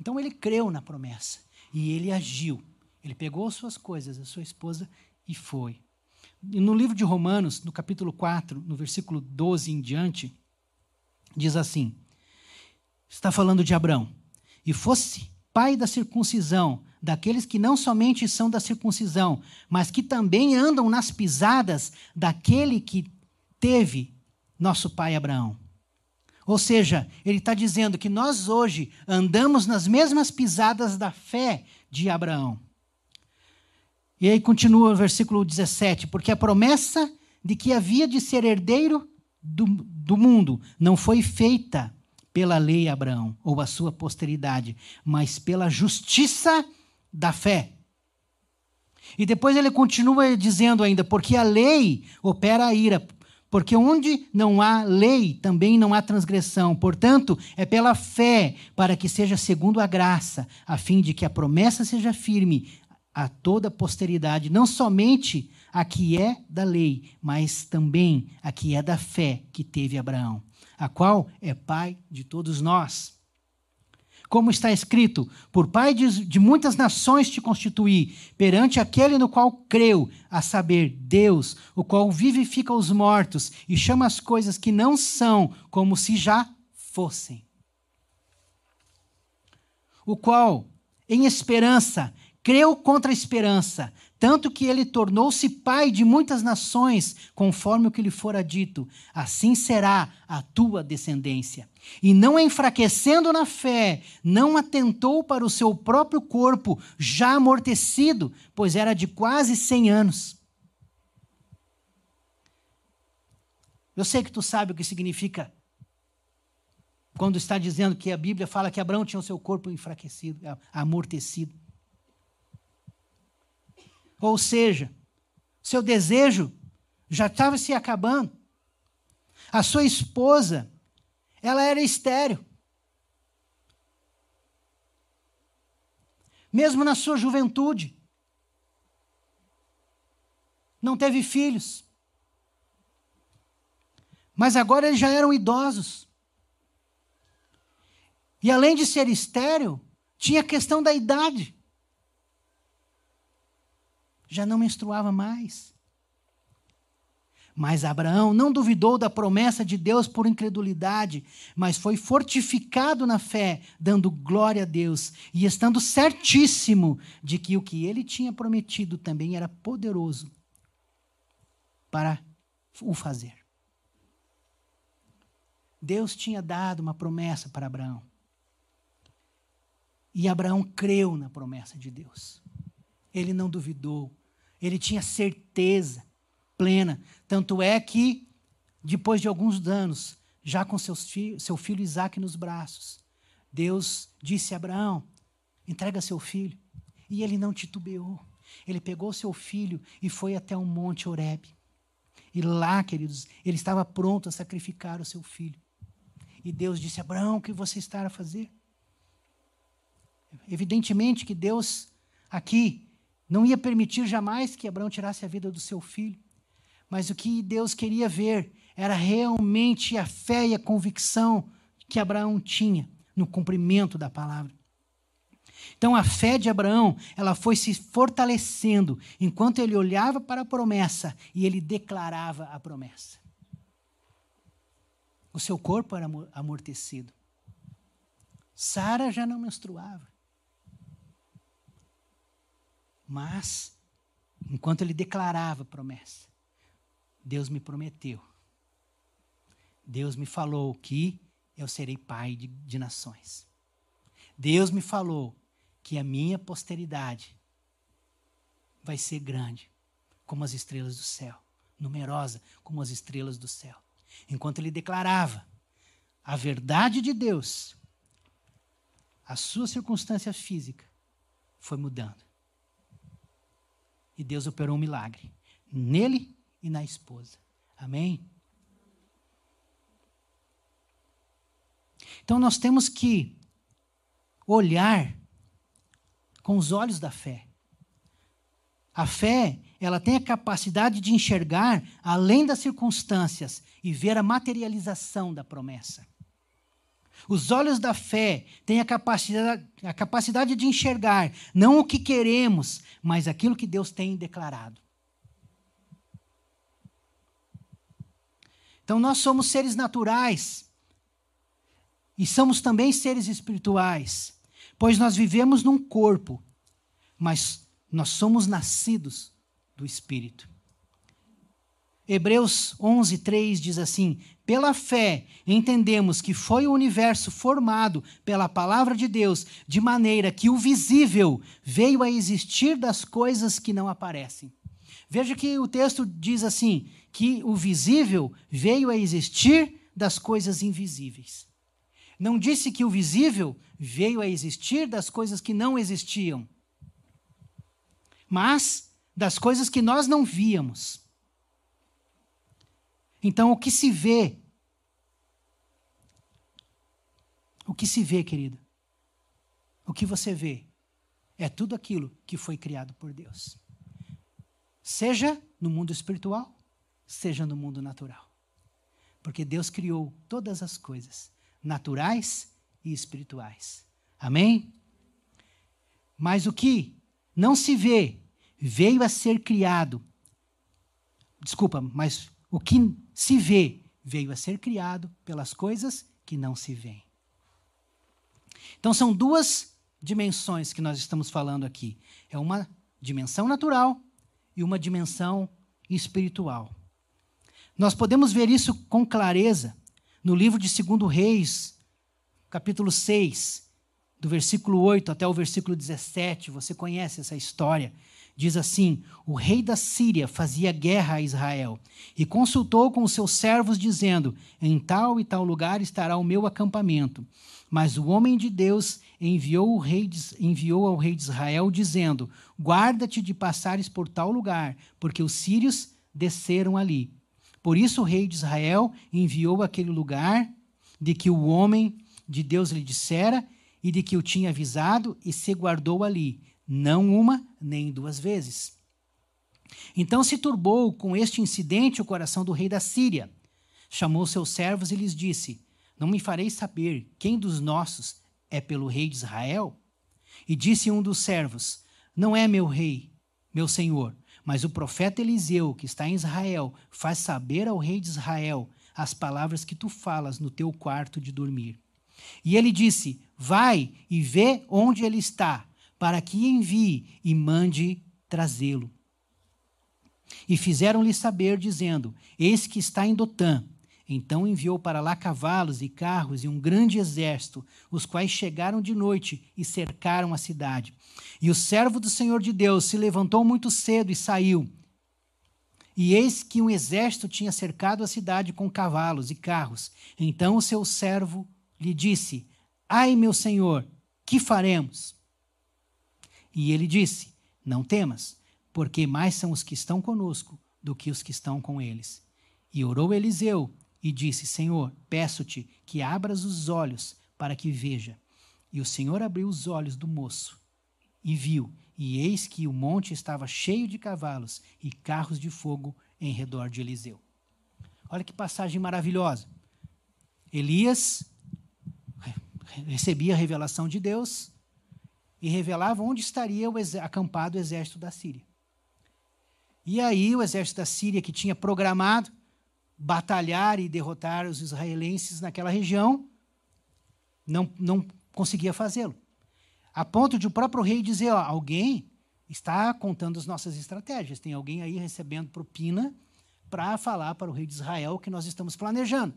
Então ele creu na promessa e ele agiu. Ele pegou suas coisas, a sua esposa, e foi. E no livro de Romanos, no capítulo 4, no versículo 12 em diante, diz assim: está falando de Abraão. E fosse pai da circuncisão, daqueles que não somente são da circuncisão, mas que também andam nas pisadas daquele que teve nosso pai Abraão. Ou seja, ele está dizendo que nós hoje andamos nas mesmas pisadas da fé de Abraão. E aí continua o versículo 17: porque a promessa de que havia de ser herdeiro do, do mundo não foi feita pela lei Abraão ou a sua posteridade, mas pela justiça da fé. E depois ele continua dizendo ainda: porque a lei opera a ira, porque onde não há lei, também não há transgressão. Portanto, é pela fé, para que seja segundo a graça, a fim de que a promessa seja firme a toda a posteridade, não somente a que é da lei, mas também a que é da fé que teve Abraão, a qual é pai de todos nós. Como está escrito: Por pai de, de, muitas nações te constituí, perante aquele no qual creu, a saber, Deus, o qual vivifica os mortos e chama as coisas que não são como se já fossem. O qual, em esperança, creu contra a esperança, tanto que ele tornou-se pai de muitas nações, conforme o que lhe fora dito: assim será a tua descendência. E não enfraquecendo na fé, não atentou para o seu próprio corpo, já amortecido, pois era de quase cem anos. Eu sei que tu sabe o que significa quando está dizendo que a Bíblia fala que Abraão tinha o seu corpo enfraquecido, amortecido. Ou seja, seu desejo já estava se acabando. A sua esposa, ela era estéril. Mesmo na sua juventude. Não teve filhos. Mas agora eles já eram idosos. E além de ser estéril, tinha a questão da idade já não menstruava mais. Mas Abraão não duvidou da promessa de Deus por incredulidade, mas foi fortificado na fé, dando glória a Deus e estando certíssimo de que o que ele tinha prometido também era poderoso para o fazer. Deus tinha dado uma promessa para Abraão. E Abraão creu na promessa de Deus. Ele não duvidou, ele tinha certeza plena. Tanto é que, depois de alguns anos, já com fi seu filho Isaac nos braços, Deus disse a Abraão: entrega seu filho. E ele não titubeou. Ele pegou seu filho e foi até o monte Horebe. E lá, queridos, ele estava pronto a sacrificar o seu filho. E Deus disse: Abraão, o que você está a fazer? Evidentemente que Deus aqui não ia permitir jamais que Abraão tirasse a vida do seu filho. Mas o que Deus queria ver era realmente a fé e a convicção que Abraão tinha no cumprimento da palavra. Então a fé de Abraão, ela foi se fortalecendo enquanto ele olhava para a promessa e ele declarava a promessa. O seu corpo era amortecido. Sara já não menstruava. Mas, enquanto ele declarava a promessa, Deus me prometeu. Deus me falou que eu serei pai de, de nações. Deus me falou que a minha posteridade vai ser grande, como as estrelas do céu, numerosa como as estrelas do céu. Enquanto ele declarava a verdade de Deus, a sua circunstância física foi mudando. E Deus operou um milagre nele e na esposa. Amém? Então nós temos que olhar com os olhos da fé. A fé, ela tem a capacidade de enxergar além das circunstâncias e ver a materialização da promessa. Os olhos da fé têm a capacidade, a capacidade de enxergar não o que queremos, mas aquilo que Deus tem declarado. Então, nós somos seres naturais e somos também seres espirituais. Pois nós vivemos num corpo, mas nós somos nascidos do Espírito. Hebreus 11, 3 diz assim: Pela fé entendemos que foi o universo formado pela palavra de Deus, de maneira que o visível veio a existir das coisas que não aparecem. Veja que o texto diz assim: que o visível veio a existir das coisas invisíveis. Não disse que o visível veio a existir das coisas que não existiam, mas das coisas que nós não víamos. Então, o que se vê, o que se vê, querido, o que você vê, é tudo aquilo que foi criado por Deus. Seja no mundo espiritual, seja no mundo natural. Porque Deus criou todas as coisas naturais e espirituais. Amém? Mas o que não se vê veio a ser criado. Desculpa, mas o que se vê veio a ser criado pelas coisas que não se veem. Então são duas dimensões que nós estamos falando aqui. É uma dimensão natural e uma dimensão espiritual. Nós podemos ver isso com clareza no livro de 2 Reis, capítulo 6, do versículo 8 até o versículo 17, você conhece essa história. Diz assim: O rei da Síria fazia guerra a Israel e consultou com os seus servos, dizendo: Em tal e tal lugar estará o meu acampamento. Mas o homem de Deus enviou, de, enviou ao rei de Israel, dizendo: Guarda-te de passares por tal lugar, porque os sírios desceram ali. Por isso o rei de Israel enviou aquele lugar de que o homem de Deus lhe dissera e de que o tinha avisado e se guardou ali, não uma nem duas vezes. Então se turbou com este incidente o coração do rei da Síria. Chamou seus servos e lhes disse: Não me fareis saber quem dos nossos é pelo rei de Israel? E disse um dos servos: Não é meu rei, meu senhor, mas o profeta Eliseu, que está em Israel, faz saber ao rei de Israel as palavras que tu falas no teu quarto de dormir. E ele disse: Vai e vê onde ele está, para que envie e mande trazê-lo. E fizeram-lhe saber, dizendo: Eis que está em Dotã. Então enviou para lá cavalos e carros e um grande exército, os quais chegaram de noite e cercaram a cidade. E o servo do Senhor de Deus se levantou muito cedo e saiu. E eis que um exército tinha cercado a cidade com cavalos e carros. Então o seu servo lhe disse: Ai, meu senhor, que faremos? E ele disse: Não temas, porque mais são os que estão conosco do que os que estão com eles. E orou Eliseu e disse: Senhor, peço-te que abras os olhos para que veja. E o Senhor abriu os olhos do moço e viu, e eis que o monte estava cheio de cavalos e carros de fogo em redor de Eliseu. Olha que passagem maravilhosa. Elias recebia a revelação de Deus e revelava onde estaria acampado o exército da Síria. E aí o exército da Síria, que tinha programado batalhar e derrotar os israelenses naquela região, não, não conseguia fazê-lo. A ponto de o próprio rei dizer: ó, alguém está contando as nossas estratégias, tem alguém aí recebendo propina para falar para o rei de Israel que nós estamos planejando.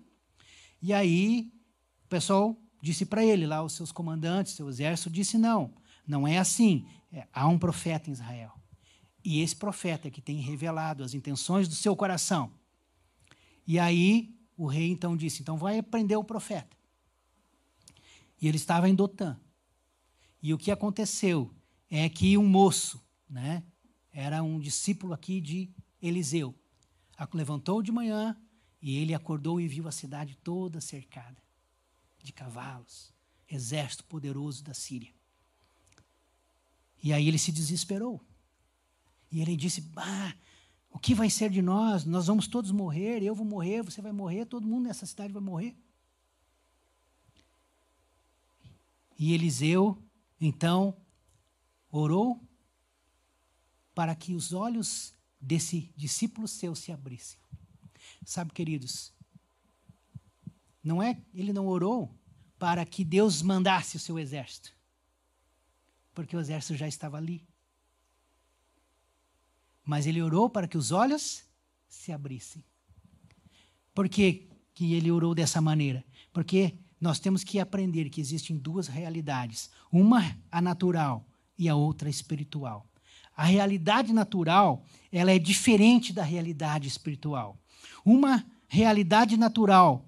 E aí o pessoal disse para ele, lá os seus comandantes, seu exército, disse: não, não é assim. É, há um profeta em Israel. E esse profeta que tem revelado as intenções do seu coração. E aí o rei então disse: então vai prender o profeta. E ele estava em Dotã. E o que aconteceu é que um moço, né, era um discípulo aqui de Eliseu, levantou de manhã e ele acordou e viu a cidade toda cercada de cavalos, exército poderoso da Síria. E aí ele se desesperou. E ele disse: bah, o que vai ser de nós? Nós vamos todos morrer, eu vou morrer, você vai morrer, todo mundo nessa cidade vai morrer. E Eliseu, então, orou para que os olhos desse discípulo seu se abrissem. Sabe, queridos, não é, ele não orou para que Deus mandasse o seu exército, porque o exército já estava ali. Mas ele orou para que os olhos se abrissem. Por que, que ele orou dessa maneira? Porque nós temos que aprender que existem duas realidades: uma a natural e a outra a espiritual. A realidade natural ela é diferente da realidade espiritual. Uma realidade natural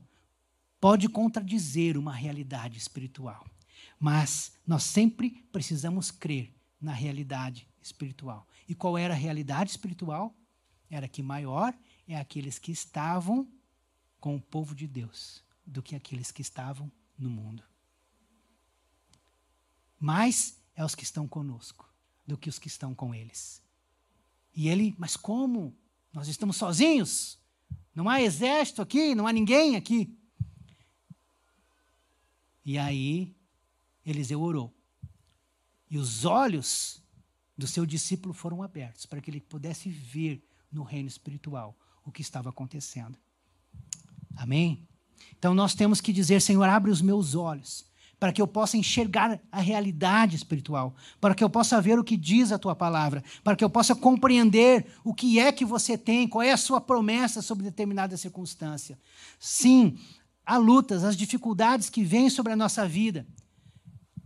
pode contradizer uma realidade espiritual, mas nós sempre precisamos crer na realidade espiritual. E qual era a realidade espiritual? Era que maior é aqueles que estavam com o povo de Deus do que aqueles que estavam no mundo. Mais é os que estão conosco do que os que estão com eles. E ele, mas como? Nós estamos sozinhos? Não há exército aqui, não há ninguém aqui. E aí, Eliseu orou. E os olhos do seu discípulo foram abertos para que ele pudesse ver no reino espiritual o que estava acontecendo. Amém? Então nós temos que dizer: Senhor, abre os meus olhos para que eu possa enxergar a realidade espiritual, para que eu possa ver o que diz a tua palavra, para que eu possa compreender o que é que você tem, qual é a sua promessa sobre determinada circunstância. Sim, há lutas, as dificuldades que vêm sobre a nossa vida,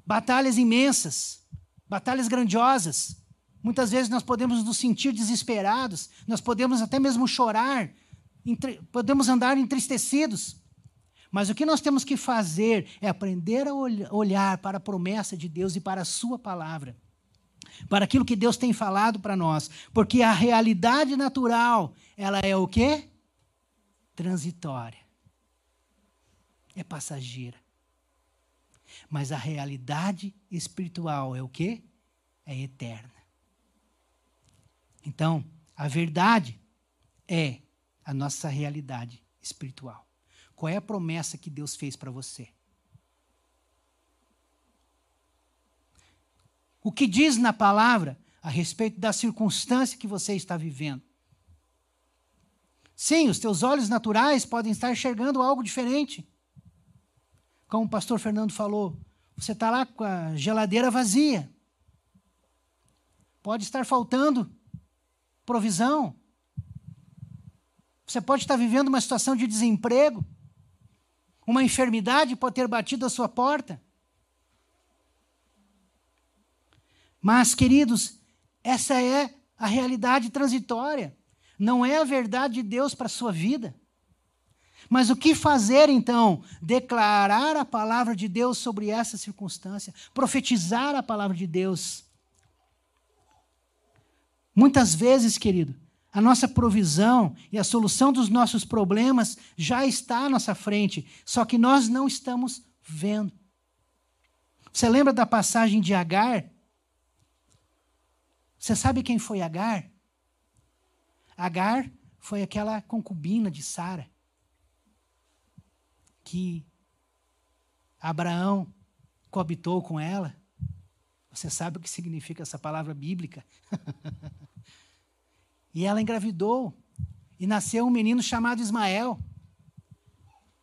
batalhas imensas, batalhas grandiosas. Muitas vezes nós podemos nos sentir desesperados, nós podemos até mesmo chorar, podemos andar entristecidos. Mas o que nós temos que fazer é aprender a olhar para a promessa de Deus e para a Sua palavra, para aquilo que Deus tem falado para nós, porque a realidade natural, ela é o quê? Transitória. É passageira. Mas a realidade espiritual é o quê? É eterna. Então, a verdade é a nossa realidade espiritual. Qual é a promessa que Deus fez para você? O que diz na palavra a respeito da circunstância que você está vivendo? Sim, os teus olhos naturais podem estar enxergando algo diferente. Como o pastor Fernando falou, você está lá com a geladeira vazia. Pode estar faltando provisão. Você pode estar vivendo uma situação de desemprego. Uma enfermidade pode ter batido a sua porta. Mas, queridos, essa é a realidade transitória. Não é a verdade de Deus para a sua vida. Mas o que fazer então? Declarar a palavra de Deus sobre essa circunstância, profetizar a palavra de Deus. Muitas vezes, querido, a nossa provisão e a solução dos nossos problemas já está à nossa frente, só que nós não estamos vendo. Você lembra da passagem de Agar? Você sabe quem foi Agar? Agar foi aquela concubina de Sara que Abraão coabitou com ela. Você sabe o que significa essa palavra bíblica? [laughs] e ela engravidou e nasceu um menino chamado Ismael.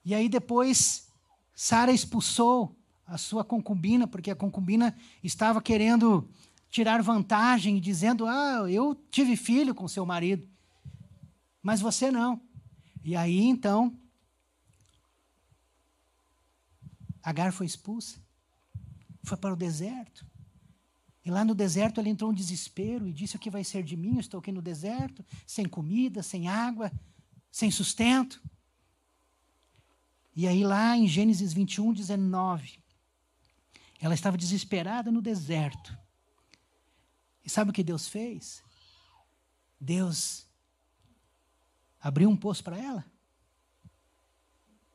E aí depois Sara expulsou a sua concubina, porque a concubina estava querendo tirar vantagem, dizendo: Ah, eu tive filho com seu marido, mas você não. E aí então, Agar foi expulsa, foi para o deserto. E lá no deserto ela entrou em desespero e disse: O que vai ser de mim? Eu estou aqui no deserto, sem comida, sem água, sem sustento. E aí, lá em Gênesis 21, 19, ela estava desesperada no deserto. E sabe o que Deus fez? Deus abriu um poço para ela?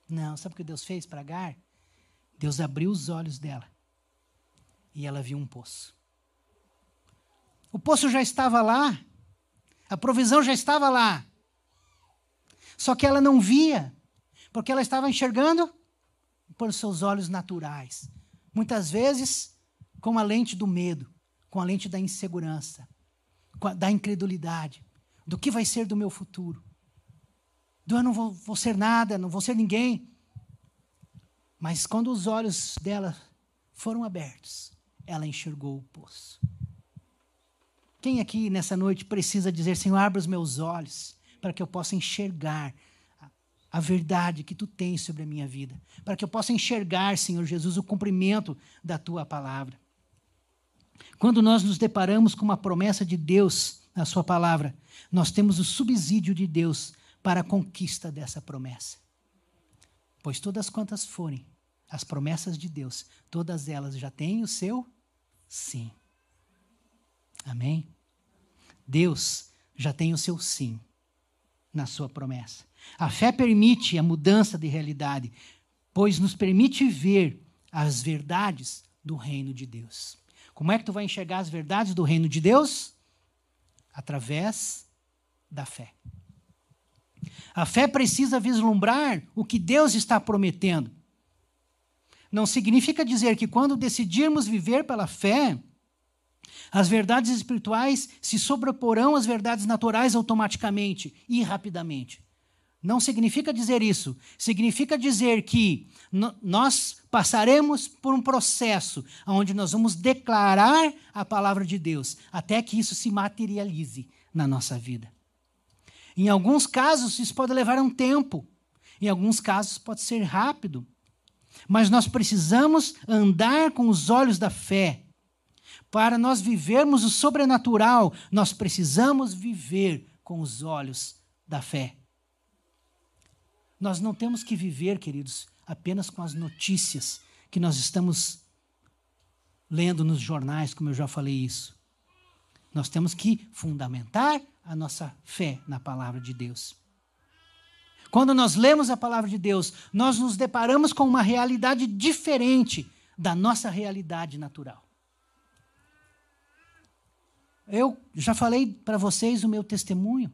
Não, sabe o que Deus fez para Agar? Deus abriu os olhos dela e ela viu um poço. O poço já estava lá, a provisão já estava lá. Só que ela não via, porque ela estava enxergando por seus olhos naturais. Muitas vezes com a lente do medo, com a lente da insegurança, da incredulidade, do que vai ser do meu futuro. Do eu não vou, vou ser nada, não vou ser ninguém. Mas quando os olhos dela foram abertos, ela enxergou o poço. Quem aqui nessa noite precisa dizer, Senhor, abra os meus olhos para que eu possa enxergar a verdade que tu tens sobre a minha vida, para que eu possa enxergar, Senhor Jesus, o cumprimento da tua palavra. Quando nós nos deparamos com uma promessa de Deus na sua palavra, nós temos o subsídio de Deus para a conquista dessa promessa. Pois todas quantas forem as promessas de Deus, todas elas já têm o seu sim. Amém? Deus já tem o seu sim na sua promessa. A fé permite a mudança de realidade, pois nos permite ver as verdades do reino de Deus. Como é que tu vai enxergar as verdades do reino de Deus? Através da fé. A fé precisa vislumbrar o que Deus está prometendo. Não significa dizer que quando decidirmos viver pela fé, as verdades espirituais se sobreporão às verdades naturais automaticamente e rapidamente. Não significa dizer isso. Significa dizer que nós passaremos por um processo onde nós vamos declarar a palavra de Deus até que isso se materialize na nossa vida. Em alguns casos, isso pode levar um tempo. Em alguns casos, pode ser rápido. Mas nós precisamos andar com os olhos da fé para nós vivermos o sobrenatural, nós precisamos viver com os olhos da fé. Nós não temos que viver, queridos, apenas com as notícias que nós estamos lendo nos jornais, como eu já falei isso. Nós temos que fundamentar a nossa fé na palavra de Deus. Quando nós lemos a palavra de Deus, nós nos deparamos com uma realidade diferente da nossa realidade natural. Eu já falei para vocês o meu testemunho.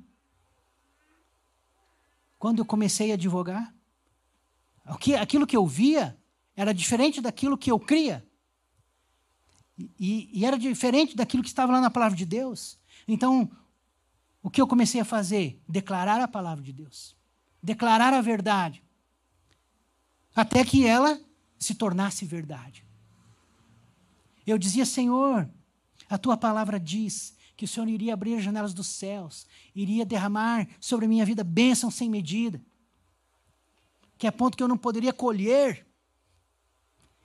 Quando eu comecei a advogar, aquilo que eu via era diferente daquilo que eu cria. E, e, era diferente daquilo que estava lá na palavra de Deus. Então, o que eu comecei a fazer? Declarar a palavra de Deus. Declarar a verdade. Até que ela se tornasse verdade. Eu dizia, Senhor, a tua palavra diz que o Senhor iria abrir as janelas dos céus, iria derramar sobre a minha vida bênção sem medida, que é ponto que eu não poderia colher.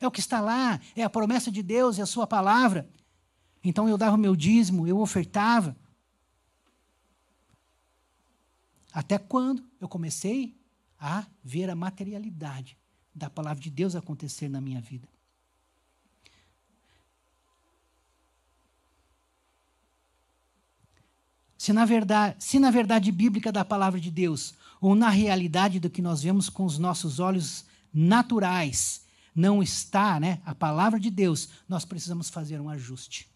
É o que está lá, é a promessa de Deus, é a sua palavra. Então eu dava o meu dízimo, eu ofertava. Até quando eu comecei a ver a materialidade da palavra de Deus acontecer na minha vida. se na verdade, se na verdade bíblica da palavra de Deus, ou na realidade do que nós vemos com os nossos olhos naturais, não está, né, a palavra de Deus, nós precisamos fazer um ajuste.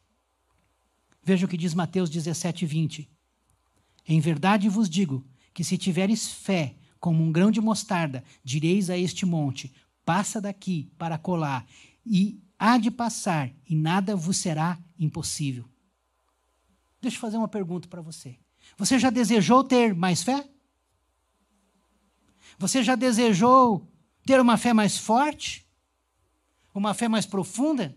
Veja o que diz Mateus 17, 20. Em verdade vos digo que se tiveres fé como um grão de mostarda, direis a este monte: passa daqui para colar, e há de passar, e nada vos será impossível. Deixa eu fazer uma pergunta para você. Você já desejou ter mais fé? Você já desejou ter uma fé mais forte? Uma fé mais profunda?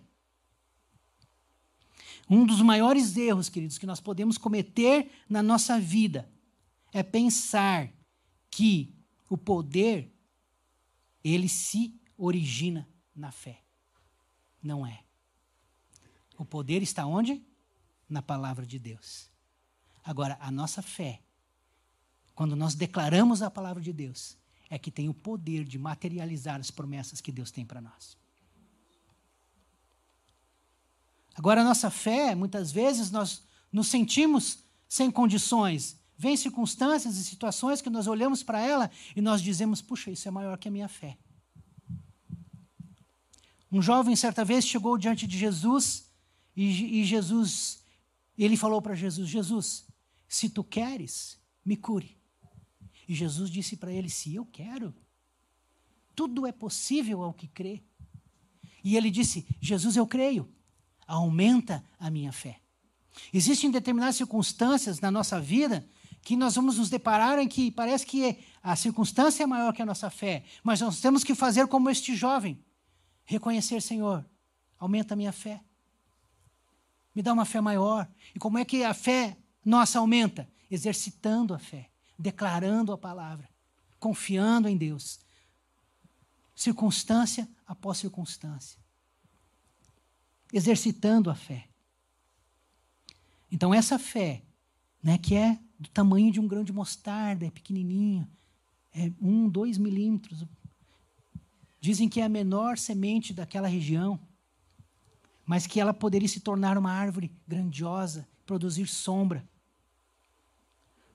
Um dos maiores erros, queridos, que nós podemos cometer na nossa vida é pensar que o poder ele se origina na fé. Não é. O poder está onde? na palavra de Deus. Agora, a nossa fé, quando nós declaramos a palavra de Deus, é que tem o poder de materializar as promessas que Deus tem para nós. Agora, a nossa fé, muitas vezes, nós nos sentimos sem condições. Vem circunstâncias e situações que nós olhamos para ela e nós dizemos: puxa, isso é maior que a minha fé. Um jovem, certa vez, chegou diante de Jesus e, e Jesus ele falou para Jesus: Jesus, se tu queres, me cure. E Jesus disse para ele: Se eu quero, tudo é possível ao que crê. E ele disse: Jesus, eu creio, aumenta a minha fé. Existem determinadas circunstâncias na nossa vida que nós vamos nos deparar em que parece que a circunstância é maior que a nossa fé, mas nós temos que fazer como este jovem: reconhecer, Senhor, aumenta a minha fé me dá uma fé maior. E como é que a fé nossa aumenta? Exercitando a fé, declarando a palavra, confiando em Deus. Circunstância após circunstância. Exercitando a fé. Então, essa fé, né, que é do tamanho de um grão de mostarda, é pequenininho, é um, dois milímetros. Dizem que é a menor semente daquela região mas que ela poderia se tornar uma árvore grandiosa, produzir sombra.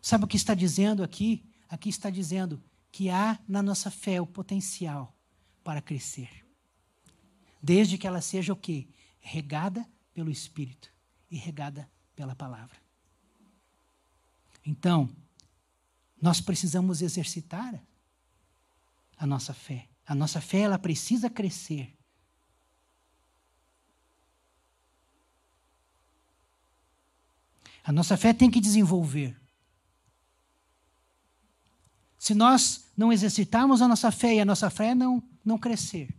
Sabe o que está dizendo aqui? Aqui está dizendo que há na nossa fé o potencial para crescer. Desde que ela seja o quê? Regada pelo Espírito e regada pela palavra. Então, nós precisamos exercitar a nossa fé. A nossa fé ela precisa crescer A nossa fé tem que desenvolver. Se nós não exercitarmos a nossa fé e a nossa fé não, não crescer,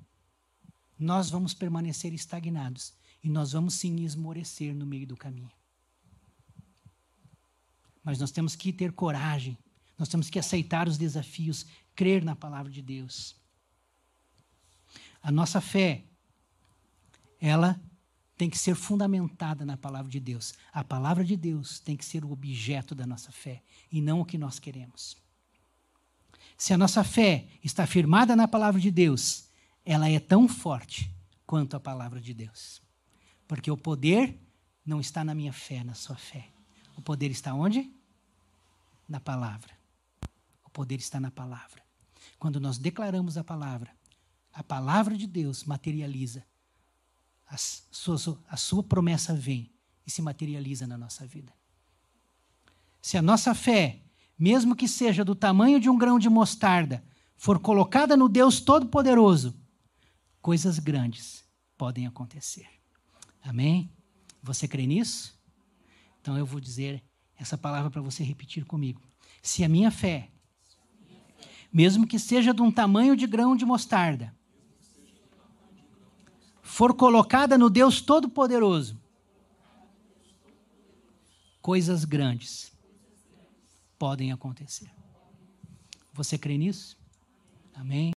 nós vamos permanecer estagnados e nós vamos sim esmorecer no meio do caminho. Mas nós temos que ter coragem, nós temos que aceitar os desafios, crer na palavra de Deus. A nossa fé, ela tem que ser fundamentada na palavra de Deus. A palavra de Deus tem que ser o objeto da nossa fé e não o que nós queremos. Se a nossa fé está firmada na palavra de Deus, ela é tão forte quanto a palavra de Deus. Porque o poder não está na minha fé, na sua fé. O poder está onde? Na palavra. O poder está na palavra. Quando nós declaramos a palavra, a palavra de Deus materializa a sua, a sua promessa vem e se materializa na nossa vida. Se a nossa fé, mesmo que seja do tamanho de um grão de mostarda, for colocada no Deus Todo-Poderoso, coisas grandes podem acontecer. Amém? Você crê nisso? Então eu vou dizer essa palavra para você repetir comigo. Se a minha fé, mesmo que seja de um tamanho de grão de mostarda, for colocada no Deus Todo-Poderoso, coisas grandes podem acontecer. Você crê nisso? Amém?